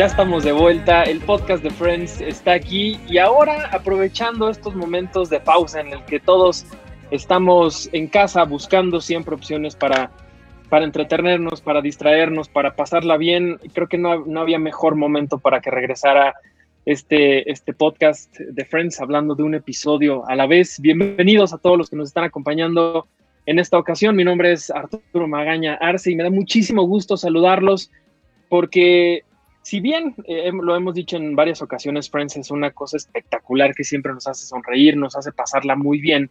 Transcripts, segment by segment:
Ya estamos de vuelta, el podcast de Friends está aquí y ahora aprovechando estos momentos de pausa en el que todos estamos en casa buscando siempre opciones para, para entretenernos, para distraernos, para pasarla bien, creo que no, no había mejor momento para que regresara este, este podcast de Friends hablando de un episodio a la vez. Bienvenidos a todos los que nos están acompañando en esta ocasión. Mi nombre es Arturo Magaña Arce y me da muchísimo gusto saludarlos porque si bien eh, lo hemos dicho en varias ocasiones, Friends es una cosa espectacular que siempre nos hace sonreír, nos hace pasarla muy bien.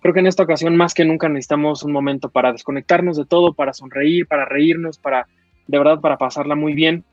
Creo que en esta ocasión más que nunca necesitamos un momento para desconectarnos de todo, para sonreír, para reírnos, para de verdad para pasarla muy bien.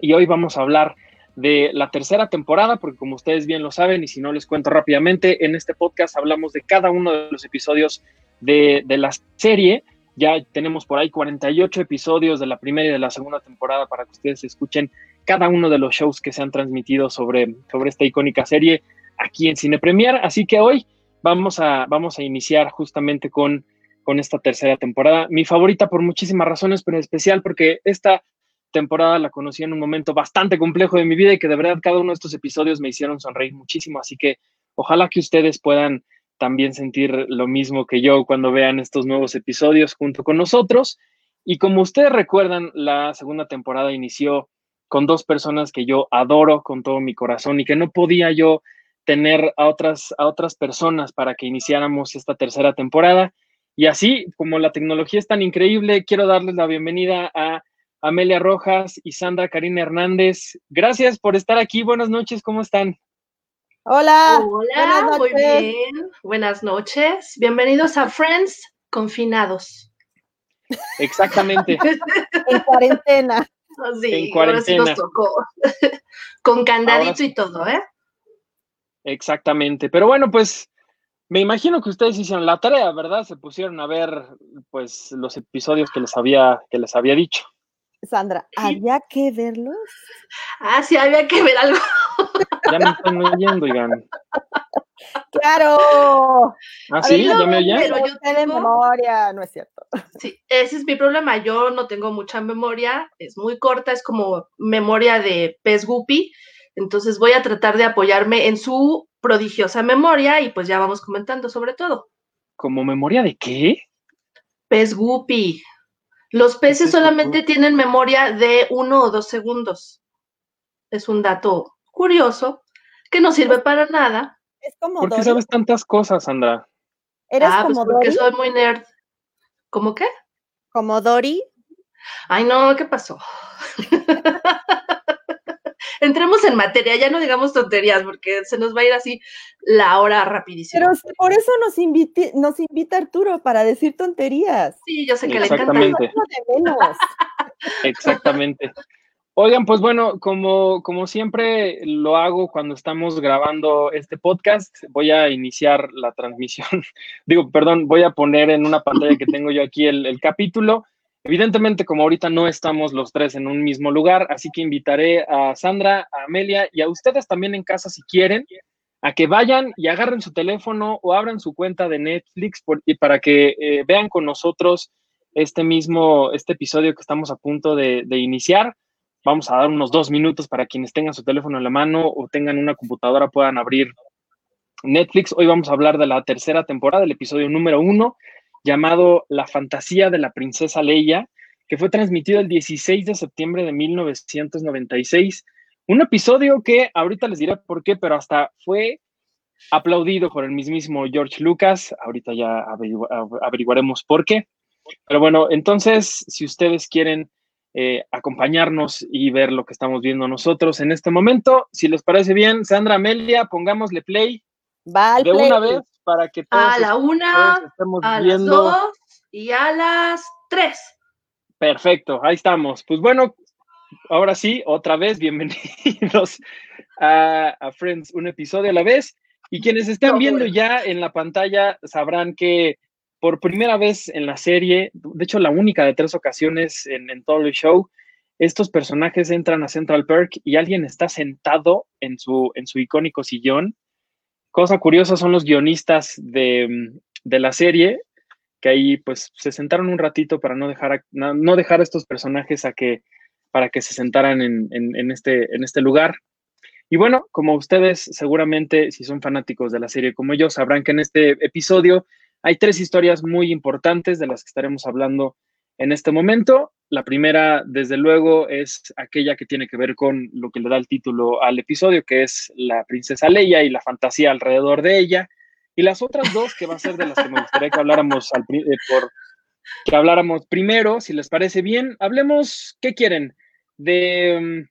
Y hoy vamos a hablar de la tercera temporada, porque como ustedes bien lo saben, y si no les cuento rápidamente, en este podcast hablamos de cada uno de los episodios de, de la serie ya tenemos por ahí 48 episodios de la primera y de la segunda temporada para que ustedes escuchen cada uno de los shows que se han transmitido sobre, sobre esta icónica serie aquí en Cine Premier. Así que hoy vamos a, vamos a iniciar justamente con, con esta tercera temporada. Mi favorita por muchísimas razones, pero en especial porque esta temporada la conocí en un momento bastante complejo de mi vida y que de verdad cada uno de estos episodios me hicieron sonreír muchísimo. Así que ojalá que ustedes puedan también sentir lo mismo que yo cuando vean estos nuevos episodios junto con nosotros. Y como ustedes recuerdan, la segunda temporada inició con dos personas que yo adoro con todo mi corazón y que no podía yo tener a otras, a otras personas para que iniciáramos esta tercera temporada. Y así, como la tecnología es tan increíble, quiero darles la bienvenida a Amelia Rojas y Sandra Karina Hernández. Gracias por estar aquí. Buenas noches, ¿cómo están? Hola. Hola, muy bien. Buenas noches. Bienvenidos a Friends Confinados. Exactamente. en cuarentena. Sí, en cuarentena. Ahora sí nos tocó. Con candadito y todo, ¿eh? Exactamente. Pero bueno, pues me imagino que ustedes hicieron la tarea, ¿verdad? Se pusieron a ver pues los episodios que les había, que les había dicho. Sandra, ¿había que verlos? Ah, sí, había que ver algo. Ya me están oyendo, oigan. ¡Claro! ¿Ah, sí? ¿Ya me oyen? Pero yo tengo memoria, no es cierto. Sí, ese es mi problema. Yo no tengo mucha memoria, es muy corta, es como memoria de pez guppy. Entonces voy a tratar de apoyarme en su prodigiosa memoria y pues ya vamos comentando sobre todo. ¿Como memoria de qué? Pez guppy. Los peces solamente tienen memoria de uno o dos segundos. Es un dato curioso que no sirve para nada. Es como ¿Por qué sabes tantas cosas, Sandra? ¿Eres ah, pues como porque soy muy nerd. ¿Cómo qué? ¿Como Dory? Ay, no, ¿qué pasó? Entremos en materia, ya no digamos tonterías, porque se nos va a ir así la hora rapidísimo. Pero por eso nos, nos invita Arturo, para decir tonterías. Sí, yo sé que le encanta. Exactamente. Oigan, pues bueno, como, como siempre lo hago cuando estamos grabando este podcast, voy a iniciar la transmisión. Digo, perdón, voy a poner en una pantalla que tengo yo aquí el, el capítulo. Evidentemente, como ahorita no estamos los tres en un mismo lugar, así que invitaré a Sandra, a Amelia y a ustedes también en casa si quieren, a que vayan y agarren su teléfono o abran su cuenta de Netflix para que eh, vean con nosotros este mismo, este episodio que estamos a punto de, de iniciar. Vamos a dar unos dos minutos para quienes tengan su teléfono en la mano o tengan una computadora puedan abrir Netflix. Hoy vamos a hablar de la tercera temporada, el episodio número uno, llamado La fantasía de la princesa Leia, que fue transmitido el 16 de septiembre de 1996. Un episodio que ahorita les diré por qué, pero hasta fue aplaudido por el mismísimo George Lucas. Ahorita ya averiguaremos por qué. Pero bueno, entonces, si ustedes quieren eh, acompañarnos y ver lo que estamos viendo nosotros en este momento. Si les parece bien, Sandra Amelia, pongámosle play de una vez para que todos a la una, estemos a las dos y a las tres. Perfecto, ahí estamos. Pues bueno, ahora sí, otra vez, bienvenidos a, a Friends, un episodio a la vez. Y quienes están viendo ya en la pantalla sabrán que por primera vez en la serie, de hecho la única de tres ocasiones en, todo el show, estos personajes entran a Central Park y alguien está sentado en su, en su icónico sillón. Cosa curiosa son los guionistas de, la serie, que ahí pues se sentaron un ratito para no dejar a, no dejar estos personajes a que, para que se sentaran en, este, en este lugar. Y bueno, como ustedes seguramente, si son fanáticos de la serie como yo, sabrán que en este episodio hay tres historias muy importantes de las que estaremos hablando en este momento. La primera, desde luego, es aquella que tiene que ver con lo que le da el título al episodio, que es la princesa Leia y la fantasía alrededor de ella. Y las otras dos, que va a ser de las que me gustaría que habláramos al, eh, por, que habláramos primero, si les parece bien. Hablemos, ¿qué quieren? De,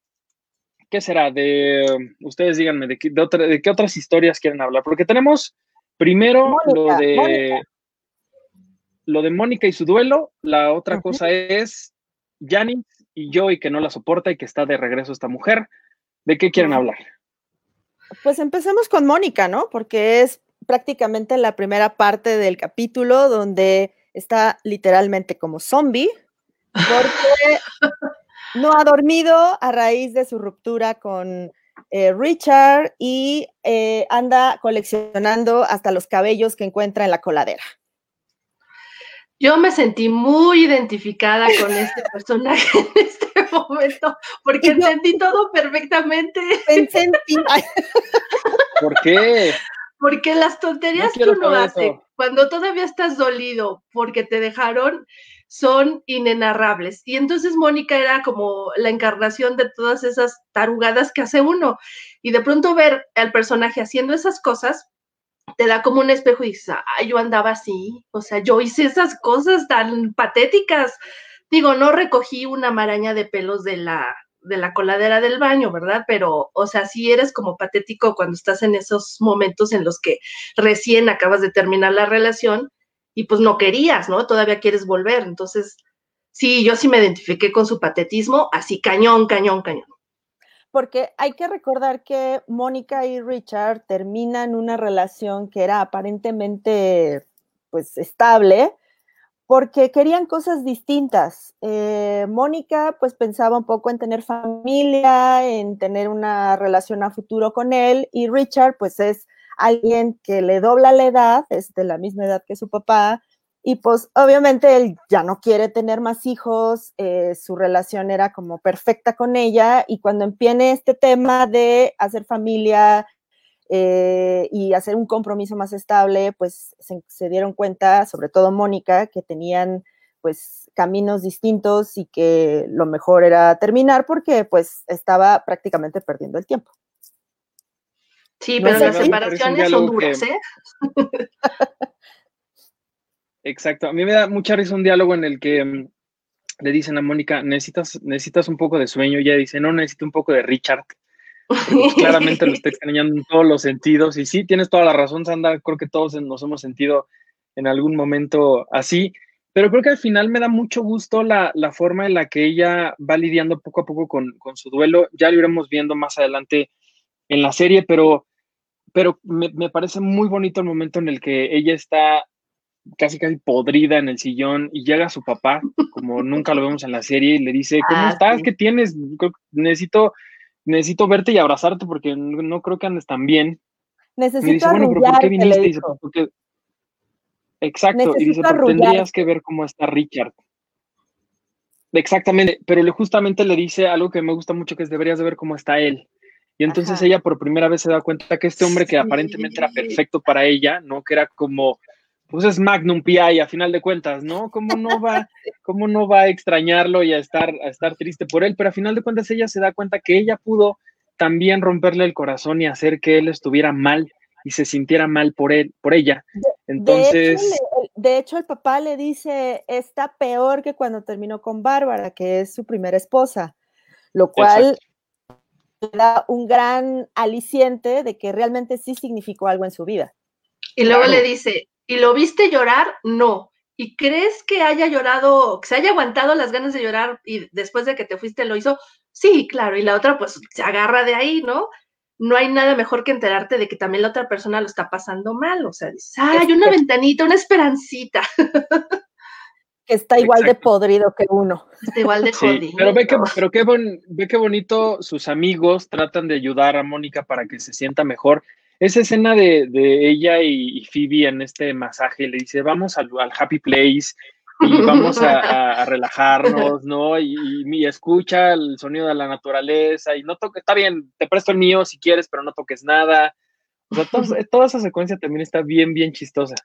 ¿qué será? De, ustedes díganme, ¿de qué, de, qué otras historias quieren hablar? Porque tenemos primero lo de... Lo de Mónica y su duelo, la otra cosa es Janis y yo y que no la soporta y que está de regreso esta mujer. ¿De qué quieren hablar? Pues empecemos con Mónica, ¿no? Porque es prácticamente la primera parte del capítulo donde está literalmente como zombie, porque no ha dormido a raíz de su ruptura con eh, Richard y eh, anda coleccionando hasta los cabellos que encuentra en la coladera. Yo me sentí muy identificada con este personaje en este momento, porque entendí todo perfectamente. Pensé en ti. ¿Por qué? Porque las tonterías que uno hace cuando todavía estás dolido porque te dejaron son inenarrables. Y entonces Mónica era como la encarnación de todas esas tarugadas que hace uno. Y de pronto ver al personaje haciendo esas cosas te da como un espejo y dices, ay, yo andaba así, o sea, yo hice esas cosas tan patéticas. Digo, no recogí una maraña de pelos de la, de la coladera del baño, ¿verdad? Pero, o sea, sí eres como patético cuando estás en esos momentos en los que recién acabas de terminar la relación y pues no querías, ¿no? Todavía quieres volver. Entonces, sí, yo sí me identifiqué con su patetismo, así cañón, cañón, cañón. Porque hay que recordar que Mónica y Richard terminan una relación que era aparentemente, pues, estable, porque querían cosas distintas. Eh, Mónica pues pensaba un poco en tener familia, en tener una relación a futuro con él y Richard pues es alguien que le dobla la edad, es de la misma edad que su papá y pues obviamente él ya no quiere tener más hijos, eh, su relación era como perfecta con ella y cuando empiece este tema de hacer familia, eh, y hacer un compromiso más estable, pues se, dieron cuenta, sobre todo Mónica, que tenían pues caminos distintos y que lo mejor era terminar porque pues estaba prácticamente perdiendo el tiempo. Sí, pero las separaciones son duras, ¿eh? Exacto, a mí me da mucha risa un diálogo en el que mm, le dicen a Mónica, necesitas, necesitas un poco de sueño, y ella dice, no, necesito un poco de Richard. Pues, claramente lo está extrañando en todos los sentidos. Y sí, tienes toda la razón, Sandra. Creo que todos nos hemos sentido en algún momento así. Pero creo que al final me da mucho gusto la, forma en la que ella va lidiando poco a poco con, su duelo. Ya lo iremos viendo más adelante en la serie, pero, pero me, me, parece muy bonito el momento en el que ella está casi casi podrida en el sillón y llega su papá, como nunca lo vemos en la serie, y le dice, ¿cómo ah, estás? ¿Qué tienes? Necesito necesito verte y abrazarte porque no, creo que andes tan bien. Necesito dice, bueno, pero ¿por qué viniste? Dice, porque... Exacto, y dice, porque tendrías que ver cómo está Richard. Exactamente, pero le, justamente le dice algo que me gusta mucho, que es deberías de ver cómo está él. Y entonces ella por primera vez se da cuenta que este hombre que aparentemente era perfecto para ella, ¿no? Que era como pues es Magnum PI a final de cuentas, ¿no? ¿Cómo no va, cómo no va a extrañarlo y a estar, a estar triste por él? Pero a final de cuentas ella se da cuenta que ella pudo también romperle el corazón y hacer que él estuviera mal y se sintiera mal por él, por ella. Entonces. De hecho, el papá le dice, está peor que cuando terminó con Bárbara, que es su primera esposa, lo cual le da un gran aliciente de que realmente sí significó algo en su vida. Y luego le dice, ¿Y lo viste llorar? No. ¿Y crees que haya llorado, que se haya aguantado las ganas de llorar y después de que te fuiste lo hizo? Sí, claro. Y la otra pues se agarra de ahí, ¿no? No hay nada mejor que enterarte de que también la otra persona lo está pasando mal. O sea, dices, hay una ventanita, una esperancita. que está igual de podrido que uno. Está igual de jodido. pero ve que, pero qué, ve qué bonito sus amigos tratan de ayudar a Mónica para que se sienta mejor esa escena de, ella y, Phoebe en este masaje, le dice, vamos al, Happy Place, y vamos a, relajarnos, ¿no? Y, y, escucha el sonido de la naturaleza y no toques, está bien, te presto el mío si quieres, pero no toques nada. O sea, toda esa secuencia también está bien, bien chistosa.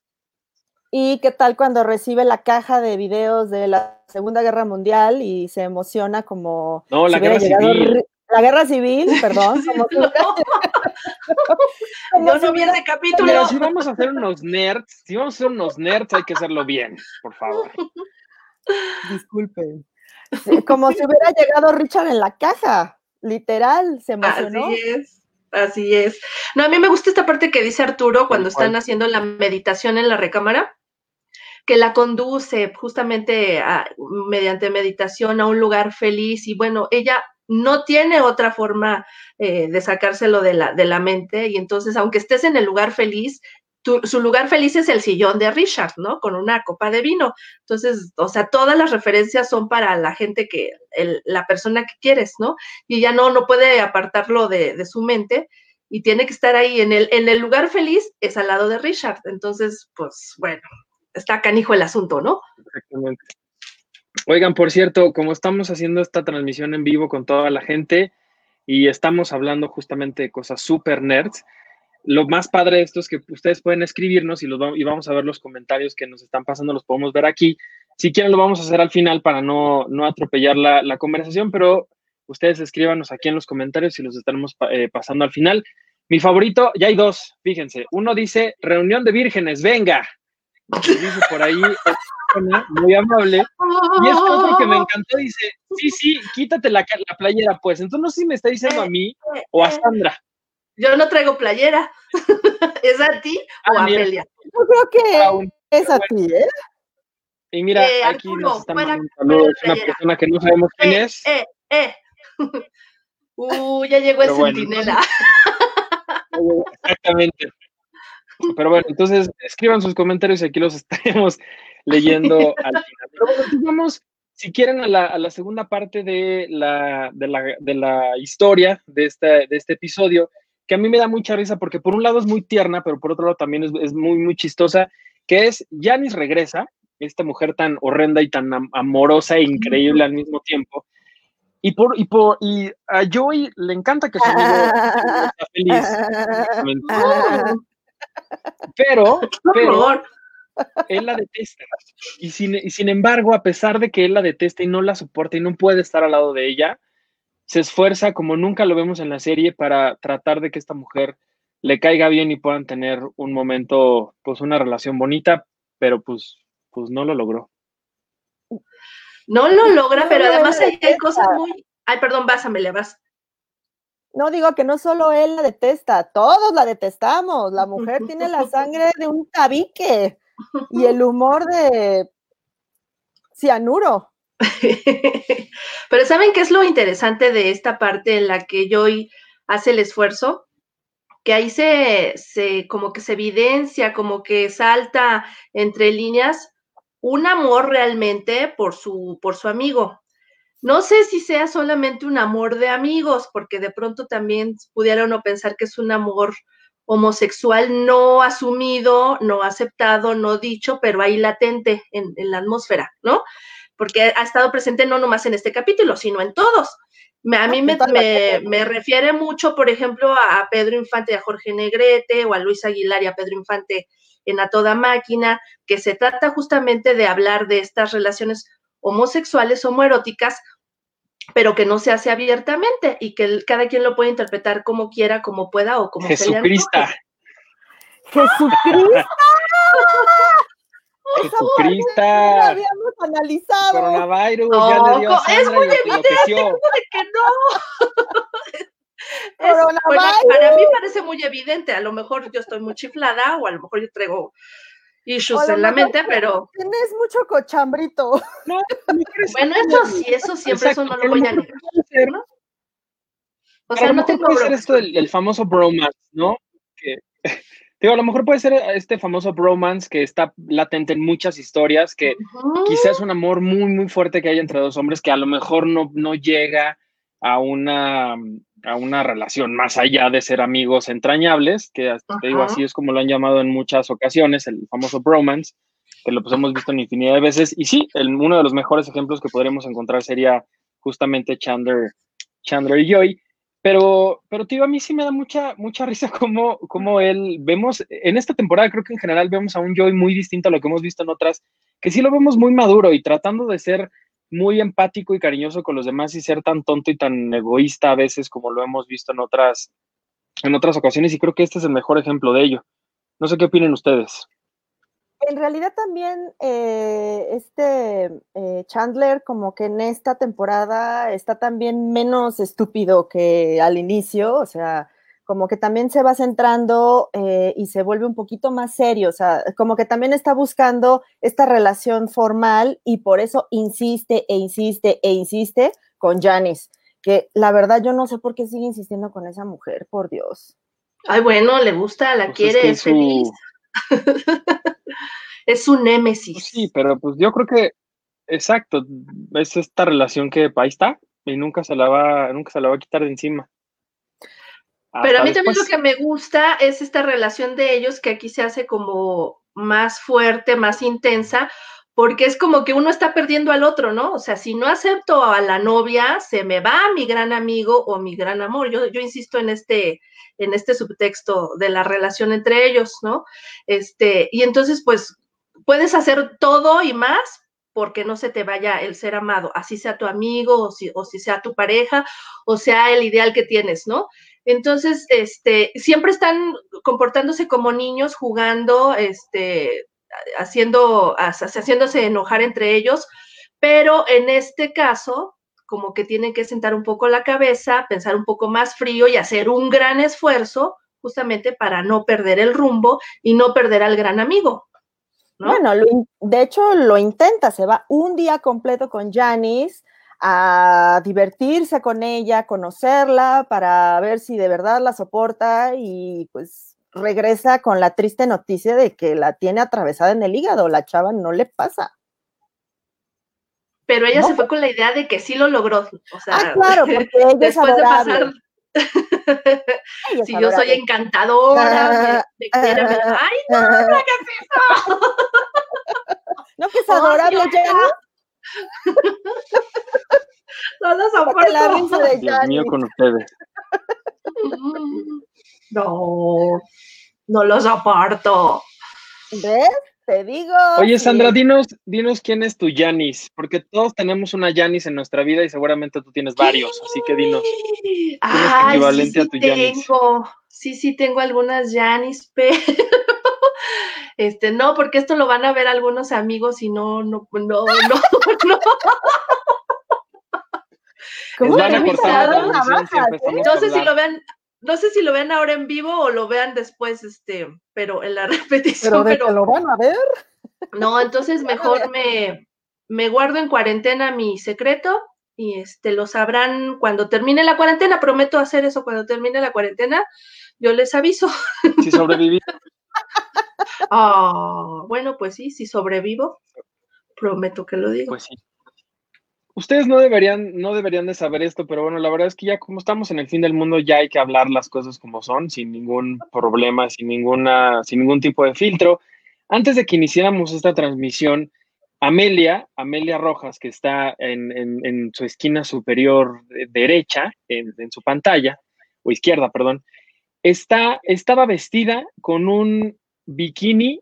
¿Y qué tal cuando recibe la caja de videos de la Segunda Guerra Mundial y se emociona como... No, la guerra civil. La guerra civil, perdón. Como no. Yo no vi ese capítulo. Pero si vamos a hacer unos nerds, si vamos a hacer unos nerds, hay que hacerlo bien, por favor. Disculpen. Como si hubiera llegado Richard en la caja, literal, se emocionó. Así es. Así es. No, a mí me gusta esta parte que dice Arturo cuando están haciendo la meditación en la recámara, que la conduce justamente mediante meditación a un lugar feliz y bueno, ella no tiene otra forma eh, de sacárselo de la, de la mente y entonces aunque estés en el lugar feliz, su lugar feliz es el sillón de Richard, ¿no? Con una copa de vino. Entonces, o sea, todas las referencias son para la gente que, la persona que quieres, ¿no? Y ella no, no puede apartarlo de, de, su mente y tiene que estar ahí en el, en el lugar feliz, es al lado de Richard. Entonces, pues bueno, está canijo el asunto, ¿no? Exactamente. Oigan, por cierto, como estamos haciendo esta transmisión en vivo con toda la gente y estamos hablando justamente de cosas super nerds, lo más padre de esto es que ustedes pueden escribirnos y, los y vamos a ver los comentarios que nos están pasando, los podemos ver aquí. Si quieren, lo vamos a hacer al final para no, no atropellar la, la, conversación, pero ustedes escríbanos aquí en los comentarios y los estaremos eh, pasando al final. Mi favorito, ya hay dos, fíjense. Uno dice, reunión de vírgenes, venga dice por ahí, muy amable. Y es otro que me encantó, dice, sí, sí, quítate la, la playera, pues. Entonces no sé si me está diciendo a mí o a Sandra. Yo no traigo playera. ¿Es a ti o a Amelia? Yo creo que es a ti, ¿eh? Y mira, eh, aquí nos están mandando saludos. Una persona que no sabemos quién eh, es. Eh, eh. Uh, ya llegó el centinela. Exactamente. Pero bueno, entonces escriban sus comentarios y aquí los estaremos leyendo al final. Pero bueno, vamos, si quieren, a la, a la segunda parte de la, de la, de la historia de este, de este episodio, que a mí me da mucha risa porque por un lado es muy tierna, pero por otro lado también es, es muy, muy chistosa, que es Janice regresa, esta mujer tan horrenda y tan amorosa e increíble al mismo tiempo. Y, por, y, por, y a Joey le encanta que su amigo esté feliz. Pero, pero él la detesta. Y sin, y sin embargo, a pesar de que él la detesta y no la soporta y no puede estar al lado de ella, se esfuerza como nunca lo vemos en la serie para tratar de que esta mujer le caiga bien y puedan tener un momento, pues una relación bonita, pero pues, pues no lo logró. No lo logra, pero además hay, hay cosas muy... Ay, perdón, vas, Amelia, vas. No digo que no solo él la detesta, todos la detestamos. La mujer tiene la sangre de un tabique y el humor de cianuro. Pero ¿saben qué es lo interesante de esta parte en la que Joy hace el esfuerzo? Que ahí se, se como que se evidencia, como que salta entre líneas un amor realmente por su, por su amigo. No sé si sea solamente un amor de amigos, porque de pronto también pudiera uno pensar que es un amor homosexual no asumido, no aceptado, no dicho, pero ahí latente en, la atmósfera, ¿no? Porque ha estado presente no nomás en este capítulo, sino en todos. a mí me, me, refiere mucho, por ejemplo, a Pedro Infante y a Jorge Negrete, o a Luis Aguilar y a Pedro Infante en A Toda Máquina, que se trata justamente de hablar de estas relaciones homosexuales, homoeróticas, pero que no se hace abiertamente y que cada quien lo puede interpretar como quiera, como pueda o como Jesucristo. Jesucristo. Jesucristo. habíamos analizado. Coronavirus, ya le dio Es muy evidente que no. para mí parece muy evidente. A lo mejor yo estoy muy chiflada o a lo mejor yo traigo issues en la mente, pero. Tienes mucho cochambrito. No, bueno, eso sí, eso siempre, eso no lo voy a negar. ¿no? O sea, no tengo puede ser esto el, famoso bromance, ¿no? Que, digo, a lo mejor puede ser este famoso bromance que está latente en muchas historias, que quizás es un amor muy, muy fuerte que hay entre dos hombres que a lo mejor no, no llega a una a una relación más allá de ser amigos entrañables, que te digo así es como lo han llamado en muchas ocasiones, el famoso bromance. que lo pues, hemos visto en infinidad de veces. Y sí, el, uno de los mejores ejemplos que podremos encontrar sería justamente Chandler, Chandler y Joy. Pero, pero tío, a mí sí me da mucha, mucha risa como, como él, vemos, en esta temporada creo que en general vemos a un Joy muy distinto a lo que hemos visto en otras, que sí lo vemos muy maduro y tratando de ser muy empático y cariñoso con los demás y ser tan tonto y tan egoísta a veces como lo hemos visto en otras, en otras ocasiones y creo que este es el mejor ejemplo de ello. No sé qué opinen ustedes en realidad también eh, este eh, Chandler como que en esta temporada está también menos estúpido que al inicio, o sea, como que también se va centrando eh, y se vuelve un poquito más serio, o sea, como que también está buscando esta relación formal y por eso insiste e insiste e insiste con Janice, que la verdad yo no sé por qué sigue insistiendo con esa mujer, por Dios. Ay, bueno, le gusta, la pues quiere, es, feliz. es un némesis. Pues sí, pero pues yo creo que, exacto, es esta relación que ahí está y nunca se la va, nunca se la va a quitar de encima. Pero a mí también lo que me gusta es esta relación de ellos que aquí se hace como más fuerte, más intensa, porque es como que uno está perdiendo al otro, ¿no? O sea, si no acepto a la novia, se me va mi gran amigo o mi gran amor. Yo, yo insisto en este, en este subtexto de la relación entre ellos, ¿no? Este, y entonces, pues, puedes hacer todo y más porque no se te vaya el ser amado, así sea tu amigo o si, o si sea tu pareja o sea el ideal que tienes, ¿no? Entonces, este, siempre están comportándose como niños, jugando, este, haciendo, haciéndose enojar entre ellos, pero en este caso, como que tienen que sentar un poco la cabeza, pensar un poco más frío y hacer un gran esfuerzo justamente para no perder el rumbo y no perder al gran amigo. Bueno, de hecho lo intenta, se va un día completo con Janice a divertirse con ella, conocerla, para ver si de verdad la soporta y pues regresa con la triste noticia de que la tiene atravesada en el hígado, la chava no le pasa. Pero ella se fue con la idea de que sí lo logró. O sea, ah, claro, porque ella después de pasar. si yo soy encantadora, me, ¡ay, no, no es eso! ¿No que es adorable, Jenny? no lo soporto. La risa de Dios mío con ustedes. No, no lo soporto. ¿Ves? Te digo. Oye, Sandra, dinos, dinos quién es tu Yanis, porque todos tenemos una Yanis en nuestra vida y seguramente tú tienes varios, así que dinos. ¿Quién es equivalente a tu tengo. Sí, sí, tengo algunas Yanis, pero este, no, porque esto lo van a ver algunos amigos y no, no, no, no, no. ¿Cómo van a cortar la No sé si lo vean, no sé si lo ven ahora en vivo o lo vean después, este, pero en la repetición. Pero, lo van a ver. No, entonces mejor me, me guardo en cuarentena mi secreto y este lo sabrán cuando termine la cuarentena. Prometo hacer eso cuando termine la cuarentena. Yo les aviso. Si sobreviví. Ah, bueno, pues sí, si sobrevivo, prometo que lo digo. Pues sí ustedes no deberían, no deberían de saber esto, pero bueno, la verdad es que ya como estamos en el fin del mundo, ya hay que hablar las cosas como son, sin ningún problema, sin ninguna, sin ningún tipo de filtro. Antes de que iniciáramos esta transmisión, Amelia, Amelia Rojas, que está en, su esquina superior derecha, en, su pantalla, o izquierda, perdón, está, estaba vestida con un bikini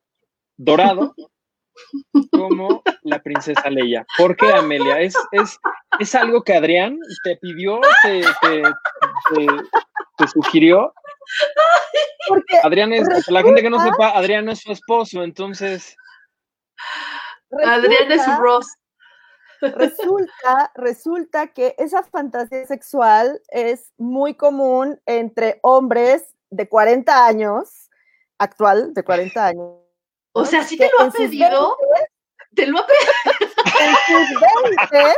dorado como la princesa Leia. ¿Por qué, Amelia? ¿Es, es, es algo que Adrián te pidió, te, te, sugirió? Porque Adrián es, la gente que no sepa, Adrián es su esposo, entonces. Adrián es Ross. Resulta, resulta que esa fantasía sexual es muy común entre hombres de 40 años, actual de 40 años, o sea, ¿sí te lo ha pedido? ¿Te lo ha pedido? En sus 20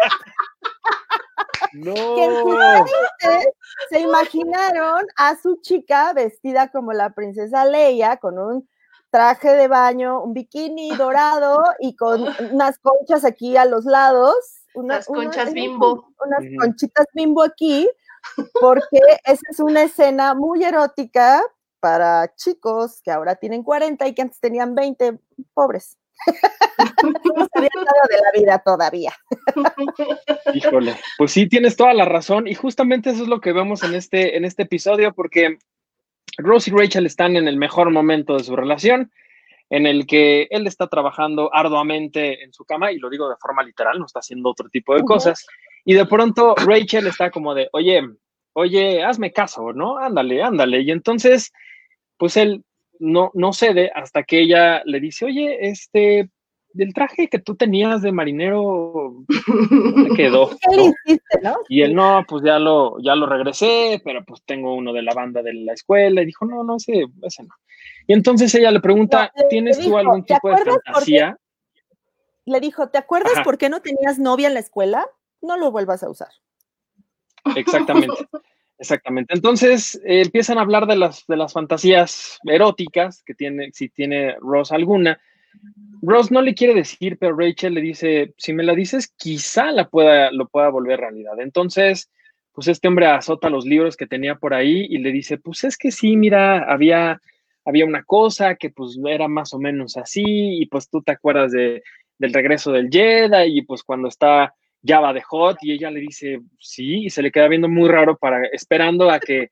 no. Que en sus 20 se imaginaron a su chica vestida como la princesa Leia, con un traje de baño, un bikini dorado y con unas conchas aquí a los lados. unas conchas bimbo. Unas conchitas bimbo aquí, porque esa es una escena muy erótica para chicos que ahora tienen 40 y que antes tenían 20, pobres. no sabía nada de la vida todavía. Híjole, pues sí, tienes toda la razón y justamente eso es lo que vemos en este, en este episodio porque Rose y Rachel están en el mejor momento de su relación, en el que él está trabajando arduamente en su cama, y lo digo de forma literal, no está haciendo otro tipo de cosas, y de pronto Rachel está como de, oye, oye, hazme caso, ¿no? Ándale, ándale. Y entonces, pues él no, no cede hasta que ella le dice, oye, este, del traje que tú tenías de marinero, ¿dónde quedó? ¿no? Y él, no, pues ya lo, ya lo regresé, pero pues tengo uno de la banda de la escuela. Y dijo, no, no, ese, ese no. Y entonces ella le pregunta, ¿tienes tú algún tipo de fantasía? Le dijo, ¿te acuerdas por qué no tenías novia en la escuela? No lo vuelvas a usar. Exactamente. Exactamente. Entonces eh, empiezan a hablar de las, de las fantasías eróticas que tiene, si tiene Rose alguna. Rose no le quiere decir, pero Rachel le dice, si me la dices, quizá la pueda, lo pueda volver realidad. Entonces, pues este hombre azota los libros que tenía por ahí y le dice, pues es que sí, mira, había, había una cosa que pues era más o menos así y pues tú te acuerdas de, del regreso del Jedi y pues cuando está Java de Hot y ella le dice sí y se le queda viendo muy raro para esperando a que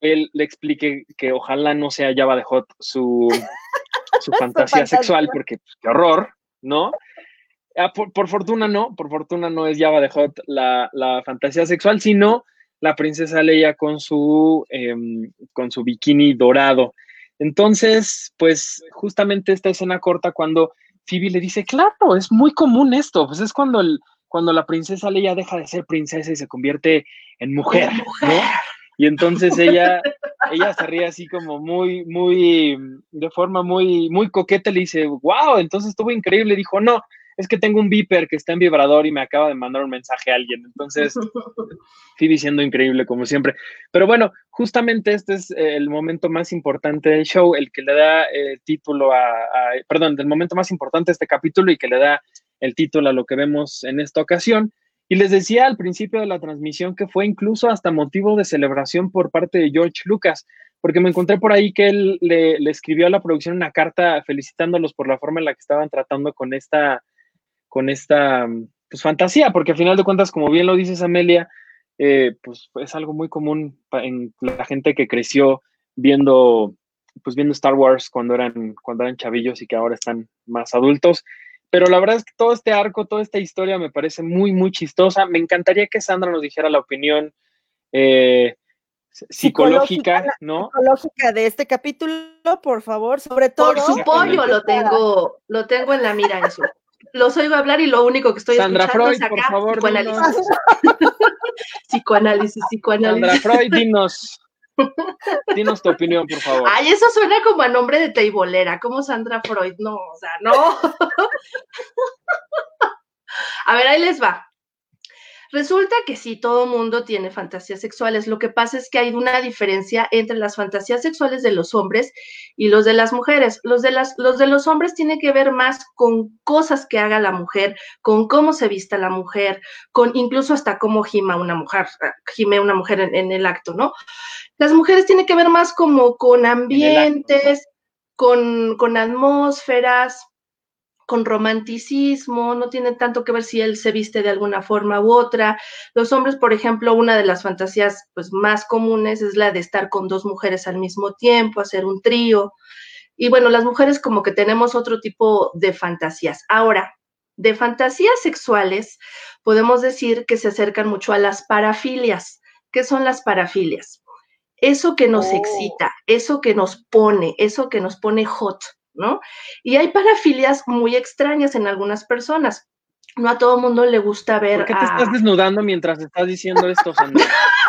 él le explique que ojalá no sea Java de Hot su su fantasía sexual, porque pues, qué horror, ¿no? Ah, por, fortuna no, por fortuna no es Java de Hot la, fantasía sexual, sino la princesa Leia con su, em, con su bikini dorado. Entonces, pues justamente esta escena corta cuando Phoebe le dice, claro, es muy común esto, pues es cuando, el, cuando la princesa Leia deja de ser princesa y se convierte en mujer, ¿no? Y entonces ella, ella se ríe así como muy, muy, de forma muy, muy coqueta, le dice, wow, entonces estuvo increíble. Dijo, no, es que tengo un beeper que está en vibrador y me acaba de mandar un mensaje a alguien. Entonces, Phoebe siendo increíble como siempre. Pero bueno, justamente este es el momento más importante del show, el que le da el título a, a, perdón, el momento más importante de este capítulo y que le da el título a lo que vemos en esta ocasión. Y les decía al principio de la transmisión que fue incluso hasta motivo de celebración por parte de George Lucas, porque me encontré por ahí que él le, escribió a la producción una carta felicitándolos por la forma en la que estaban tratando con esta, con esta pues, fantasía, porque al final de cuentas, como bien lo dices Amelia, eh, pues es algo muy común en la gente que creció viendo, pues viendo Star Wars cuando eran, cuando eran chavillos y que ahora están más adultos. Pero la verdad es que todo este arco, toda esta historia me parece muy, muy chistosa. Me encantaría que Sandra nos dijera la opinión eh, psicológica, ¿no? Psicológica de este capítulo, por favor, sobre todo. Por su pollo lo tengo, lo tengo en la mira eso. Los oigo hablar y lo único que estoy Sandra escuchando Freud, es acá, por favor, psicoanálisis. psicoanálisis, psicoanálisis. Sandra Freud, dinos, Dinos tu opinión, por favor. Ay, eso suena como a nombre de teibolera, como Sandra Freud. No, o sea, no. a ver, ahí les va. Resulta que sí, todo mundo tiene fantasías sexuales. Lo que pasa es que hay una diferencia entre las fantasías sexuales de los hombres y los de las mujeres. Los de, las, los, de los hombres tienen que ver más con cosas que haga la mujer, con cómo se vista la mujer, con incluso hasta cómo gima una mujer, gime una mujer en, el acto, ¿no? Las mujeres tienen que ver más como con ambientes, con, con atmósferas, con romanticismo, no tiene tanto que ver si él se viste de alguna forma u otra. Los hombres, por ejemplo, una de las fantasías pues, más comunes es la de estar con dos mujeres al mismo tiempo, hacer un trío. Y bueno, las mujeres como que tenemos otro tipo de fantasías. Ahora, de fantasías sexuales, podemos decir que se acercan mucho a las parafilias. ¿Qué son las parafilias? Eso que nos oh. excita, eso que nos pone, eso que nos pone hot, ¿no? Y hay parafilias muy extrañas en algunas personas. No a todo mundo le gusta ver. ¿Por qué te estás desnudando mientras estás diciendo esto, Sandra?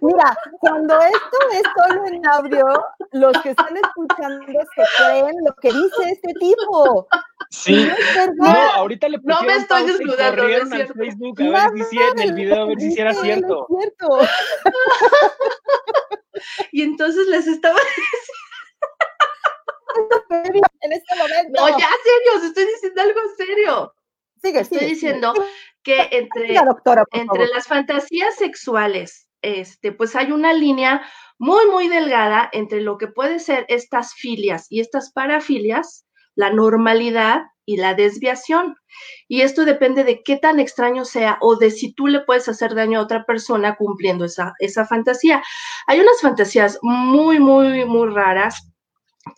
Mira, cuando esto es solo en audio, los que están escuchando se creen lo que dice este tipo. Sí, no, ahorita le No me estoy desnudando, no es cierto. Facebook a ver si en el video a ver si era cierto. cierto. y entonces les estaba diciendo en este momento. No, ya serio, estoy diciendo algo serio. Sigue, estoy diciendo que entre, entre las fantasías sexuales, este, pues hay una línea muy, muy delgada entre lo que puede ser estas filias y estas parafilias, la normalidad y la desviación. Y esto depende de qué tan extraño sea o de si tú le puedes hacer daño a otra persona cumpliendo esa, esa fantasía. Hay unas fantasías muy, muy, muy raras.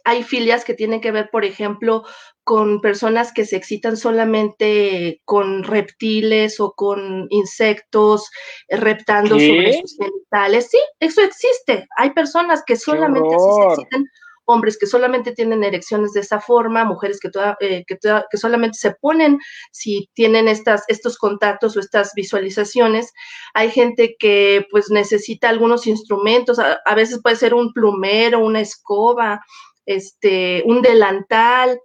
Hay filias que tienen que ver, por ejemplo, con personas que se excitan solamente con reptiles o con insectos, reptando sobre sus genitales. Sí, eso existe. Hay personas que solamente se excitan hombres que solamente tienen erecciones de esa forma, mujeres que, eh, que, solamente se ponen si tienen estas, estos contactos o estas visualizaciones. Hay gente que pues necesita algunos instrumentos, a, veces puede ser un plumero, una escoba, este, un delantal.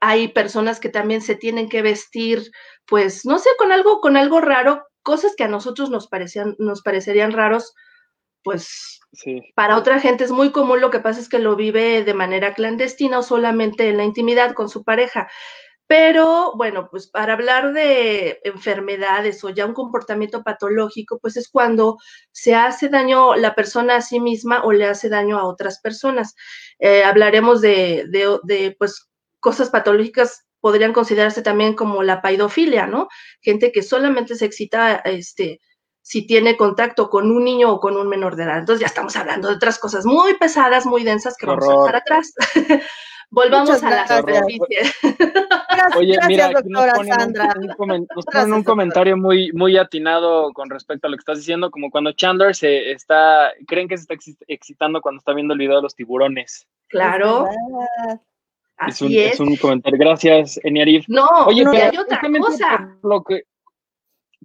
Hay personas que también se tienen que vestir, pues, no sé, con algo, con algo raro, cosas que a nosotros nos parecían, nos parecerían raros, pues para otra gente es muy común, lo que pasa es que lo vive de manera clandestina o solamente en la intimidad con su pareja. Pero bueno, pues para hablar de enfermedades o ya un comportamiento patológico, pues es cuando se hace daño la persona a sí misma o le hace daño a otras personas. Eh, hablaremos de, de, de, pues, cosas patológicas, podrían considerarse también como la paidofilia, ¿no? Gente que solamente se excita este, si tiene contacto con un niño o con un menor de edad. Entonces ya estamos hablando de otras cosas muy pesadas, muy densas que vamos a dejar atrás. Volvamos a la superficie. Oye, mira, aquí nos ponen, Un, un, comentario muy, muy atinado con respecto a lo que estás diciendo, como cuando Chandler se está, creen que se está excitando cuando está viendo el video de los tiburones. Claro. Es un, es. un comentario. Gracias, Eniarif. No, Oye, no hay otra cosa. Lo que,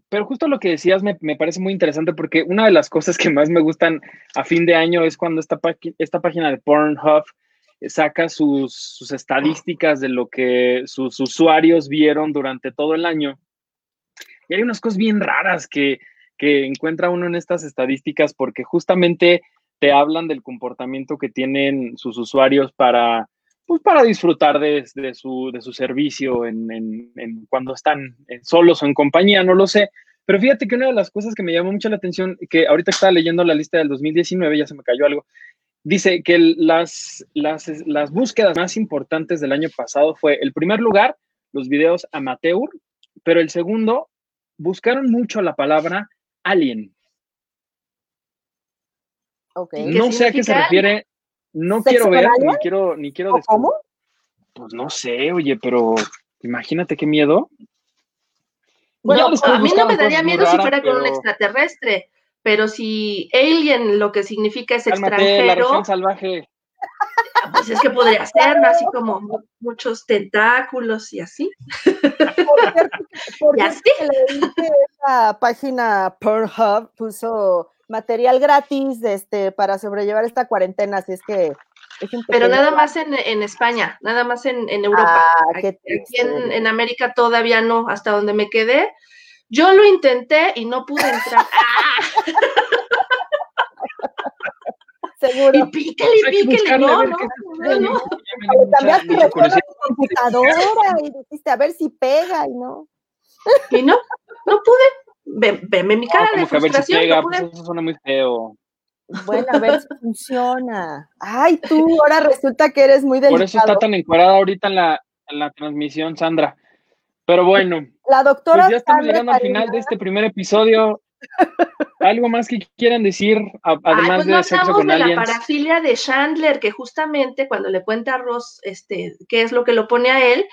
pero justo lo que decías me, parece muy interesante porque una de las cosas que más me gustan a fin de año es cuando esta, esta página de Pornhub saca sus, sus, estadísticas de lo que sus usuarios vieron durante todo el año. Y hay unas cosas bien raras que, que encuentra uno en estas estadísticas porque justamente te hablan del comportamiento que tienen sus usuarios para pues para disfrutar de, su, de su, servicio en, en, cuando están solos o en compañía, no lo sé. Pero fíjate que una de las cosas que me llamó mucho la atención, que ahorita estaba leyendo la lista del 2019, ya se me cayó algo, dice que las, las, las búsquedas más importantes del año pasado fue, el primer lugar, los videos amateur, pero el segundo, buscaron mucho la palabra alien. Okay. No sé a qué se refiere no quiero ver, ni quiero, ni quiero ¿Cómo? Pues no sé, oye, pero imagínate qué miedo. Bueno, a mí no me daría miedo si fuera con un extraterrestre, pero si alien lo que significa es extranjero. La salvaje. Pues es que podría ser, ¿no? Así como muchos tentáculos y así. y así. Esa página Pornhub puso material gratis este, para sobrellevar esta cuarentena, así es que... Pero nada más en, España, nada más en, Europa. Ah, aquí, en, América todavía no, hasta donde me quedé. Yo lo intenté y no pude entrar. Seguro. Y píquele, píquele, no, no, no, no. Cambiaste de computadora y dijiste a ver si pega y no. Y no, no pude. Veme mi cara de frustración. Pues eso suena muy feo. Bueno, a ver si funciona. Ay, tú ahora resulta que eres muy delicado. Por eso está tan encuadrada ahorita en la, en la transmisión, Sandra. Pero bueno, la doctora pues ya estamos llegando al final de este primer episodio. ¿Algo más que quieran decir, además pues de sexo con de la parafilia de Chandler, que justamente cuando le cuenta a Ross este, qué es lo que lo pone a él,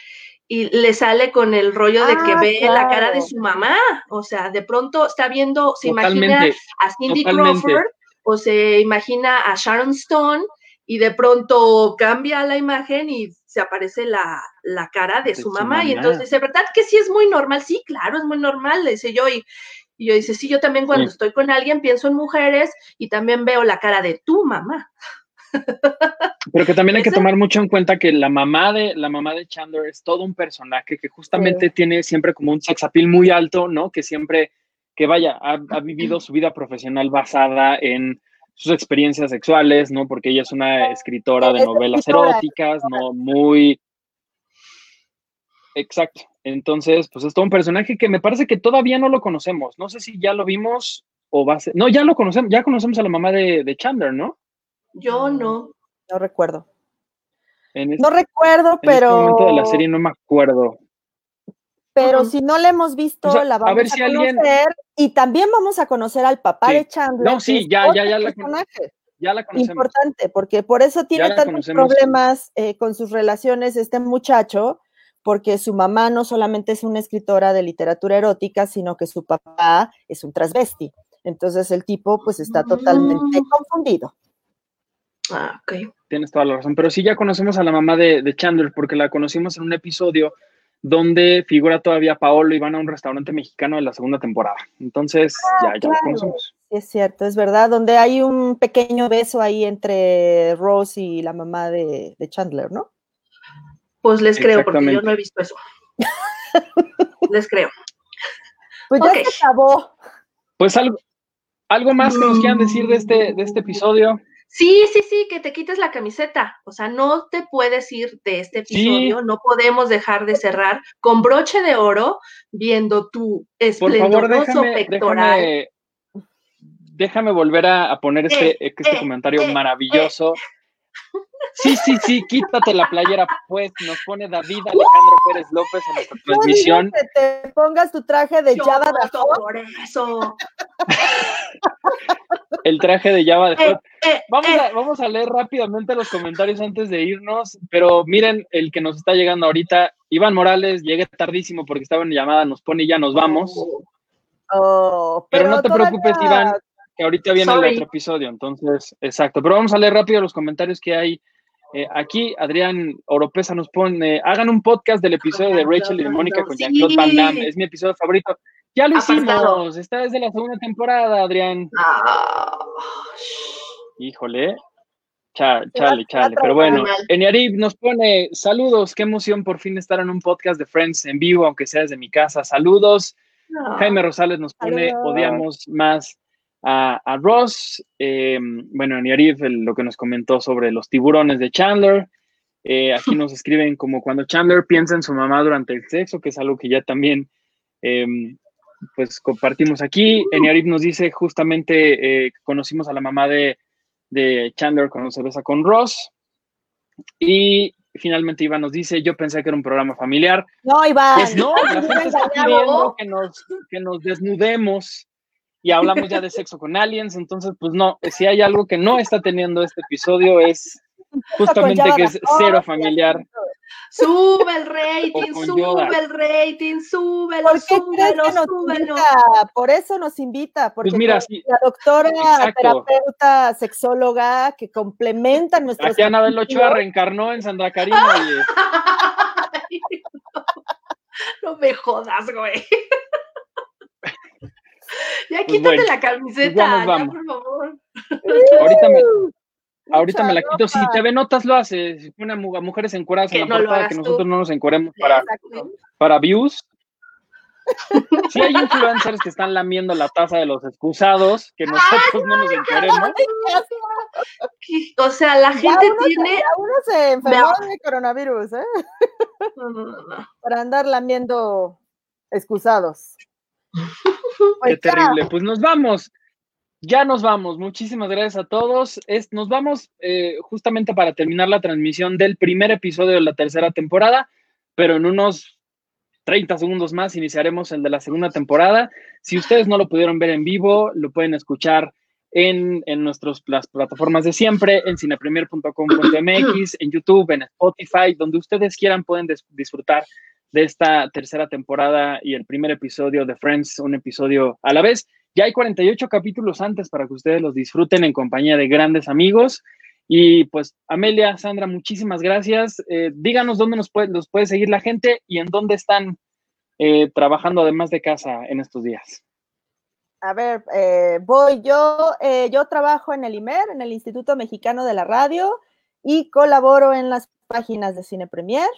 y le sale con el rollo de que ah, ve la cara de su mamá. O sea, de pronto está viendo, se imagina a Cindy Crawford o se imagina a Sharon Stone y de pronto cambia la imagen y se aparece la, cara de, su, mamá. Y entonces dice, ¿verdad que sí es muy normal? Sí, claro, es muy normal, le dice yo. Y, yo dice, sí, yo también cuando estoy con alguien pienso en mujeres y también veo la cara de tu mamá. Pero que también hay que tomar mucho en cuenta que la mamá de la mamá de Chandler es todo un personaje que justamente tiene siempre como un sex appeal muy alto, ¿no? Que siempre, que vaya, ha, vivido su vida profesional basada en sus experiencias sexuales, ¿no? Porque ella es una escritora de novelas eróticas, ¿no? Muy... Exacto. Entonces, pues es todo un personaje que me parece que todavía no lo conocemos. No sé si ya lo vimos o va a ser... No, ya lo conocemos, ya conocemos a la mamá de, de Chandler, ¿no? Yo no. No recuerdo. no recuerdo, pero. En este momento de la serie no me acuerdo. Pero si no la hemos visto, la vamos a, ver si conocer. Y también vamos a conocer al papá de Chandler. No, sí, ya, ya, ya la, ya la conocemos. Importante, porque por eso tiene tantos problemas eh, con sus relaciones este muchacho, porque su mamá no solamente es una escritora de literatura erótica, sino que su papá es un transvesti. Entonces el tipo pues está totalmente mm. confundido. Ah, ok. Tienes toda la razón. Pero sí ya conocemos a la mamá de, Chandler porque la conocimos en un episodio donde figura todavía Paolo y van a un restaurante mexicano de la segunda temporada. Entonces ah, ya, ya la conocemos. Es cierto, es verdad, donde hay un pequeño beso ahí entre Rose y la mamá de, Chandler, ¿no? Pues les creo, porque yo no he visto eso. les creo. Pues ya se acabó. Pues algo, algo más que nos quieran decir de este, de este episodio. Sí, sí, sí, que te quites la camiseta. O sea, no te puedes ir de este episodio, no podemos dejar de cerrar con broche de oro viendo tu esplendoroso pectoral. Déjame, volver a, poner este, eh, este eh, comentario eh, maravilloso. Sí, sí, sí, quítate la playera, pues, nos pone David Alejandro Pérez López en nuestra transmisión. Que te pongas tu traje de Java de por eso. El traje de Java de eh, eh, vamos, a, eh. vamos a leer rápidamente los comentarios antes de irnos, pero miren el que nos está llegando ahorita. Iván Morales, llegué tardísimo porque estaba en llamada, nos pone y ya nos vamos. Oh, pero, no te preocupes, Iván, que ahorita viene el otro episodio, entonces, exacto. Pero vamos a leer rápido los comentarios que hay eh, aquí Adrián Oropesa nos pone, hagan un podcast del episodio de Rachel y de Mónica con Jean-Claude Van Damme, es mi episodio favorito. Ya lo hicimos, está desde la segunda temporada, Adrián. Ah. Híjole, chale, chale, chale. Pero bueno, Eniarib nos pone, saludos, qué emoción por fin estar en un podcast de Friends en vivo, aunque sea desde mi casa. Saludos. Jaime Rosales nos pone, odiamos más a, Ross, eh, bueno, Yarif, lo que nos comentó sobre los tiburones de Chandler. Eh, aquí nos escriben como cuando Chandler piensa en su mamá durante el sexo, que es algo que ya también em, pues compartimos aquí. Eniarif nos dice justamente eh, conocimos a la mamá de, Chandler cuando se besa con Ross. Y finalmente Iván nos dice, yo pensé que era un programa familiar. No, Iván. Pues no, la gente está pidiendo que nos, que nos desnudemos y hablamos ya de sexo con aliens, entonces pues no, si hay algo que no está teniendo este episodio es justamente que es cero familiar. Sube el rating, sube el rating, súbelo, súbelo, súbelo. Por eso nos invita, porque pues mira, la doctora terapeuta sexóloga que complementa nuestra. Aquí Anabel Ochoa reencarnó en Sandra Karina. y... no me jodas, güey. Ya pues quítate la pues camiseta, ya, por favor. Ahorita me, ahorita me la quito. Si te ve notas, lo hace. Si pone a mujeres encueradas en la portada, que nosotros no nos encoremos para, para views. Si hay influencers que están lamiendo la taza de los excusados, que nosotros no nos encueremos. O sea, la gente tiene. uno se enfermó de coronavirus, ¿eh? Para andar lamiendo excusados. Qué terrible. Pues nos vamos. Ya nos vamos. Muchísimas gracias a todos. Es, nos vamos eh, justamente para terminar la transmisión del primer episodio de la tercera temporada, pero en unos 30 segundos más iniciaremos el de la segunda temporada. Si ustedes no lo pudieron ver en vivo, lo pueden escuchar en, en nuestras plataformas de siempre, en cinepremier.com.mx, en YouTube, en Spotify, donde ustedes quieran pueden disfrutar de esta tercera temporada y el primer episodio de Friends, un episodio a la vez. Ya hay 48 capítulos antes para que ustedes los disfruten en compañía de grandes amigos. Y pues, Amelia, Sandra, muchísimas gracias. Eh, díganos dónde nos puede, puede seguir la gente y en dónde están eh, trabajando además de casa en estos días. A ver, eh, voy yo, yo trabajo en el IMER, en el Instituto Mexicano de la Radio, y colaboro en las páginas de Cine Premier.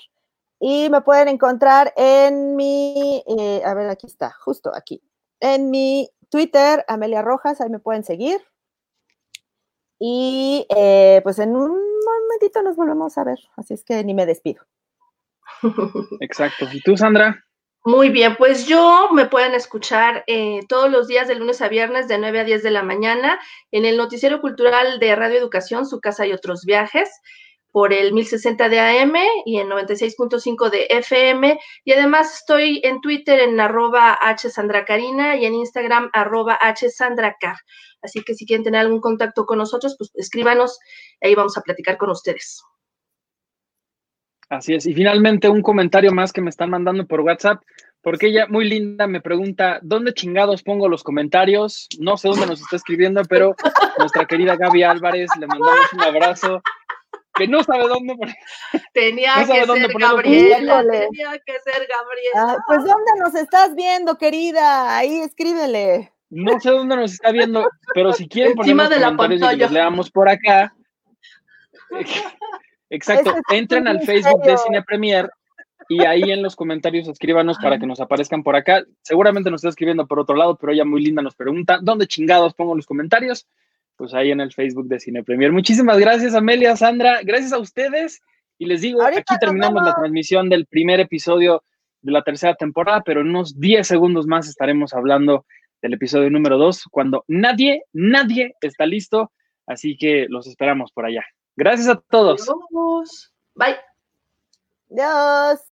Y me pueden encontrar en mi, eh, a ver, aquí está, justo aquí, en mi Twitter, Amelia Rojas, ahí me pueden seguir. Y eh, pues en un momentito nos volvemos a ver, así es que ni me despido. Exacto. ¿Y tú, Sandra? Muy bien, pues yo me pueden escuchar eh, todos los días de lunes a viernes de 9 a 10 de la mañana en el Noticiero Cultural de Radio Educación, Su Casa y Otros Viajes. Por el 1060 de AM y en 96.5 de FM. Y además estoy en Twitter en arroba hsandracarina y en Instagram arroba hsandracar. Así que si quieren tener algún contacto con nosotros, pues escríbanos, ahí vamos a platicar con ustedes. Así es. Y finalmente un comentario más que me están mandando por WhatsApp, porque ella muy linda me pregunta, ¿dónde chingados pongo los comentarios? No sé dónde nos está escribiendo, pero nuestra querida Gaby Álvarez, le mandamos un abrazo que no sabe dónde poner. Tenía que ser Gabriela, tenía que ser Gabriela. pues ¿dónde nos estás viendo, querida? Ahí escríbele. No sé dónde nos está viendo, pero si quieren poner de comentarios y los leamos por acá. Exacto, entren al Facebook de Cine Premier y ahí en los comentarios escríbanos para que nos aparezcan por acá. Seguramente nos está escribiendo por otro lado, pero ella muy linda nos pregunta, ¿dónde chingados pongo los comentarios? Pues ahí en el Facebook de Cine Premier. Muchísimas gracias, Amelia, Sandra, gracias a ustedes. Y les digo, aquí terminamos la transmisión del primer episodio de la tercera temporada, pero en unos 10 segundos más estaremos hablando del episodio número 2, cuando nadie, nadie está listo. Así que los esperamos por allá. Gracias a todos. Bye. Adiós.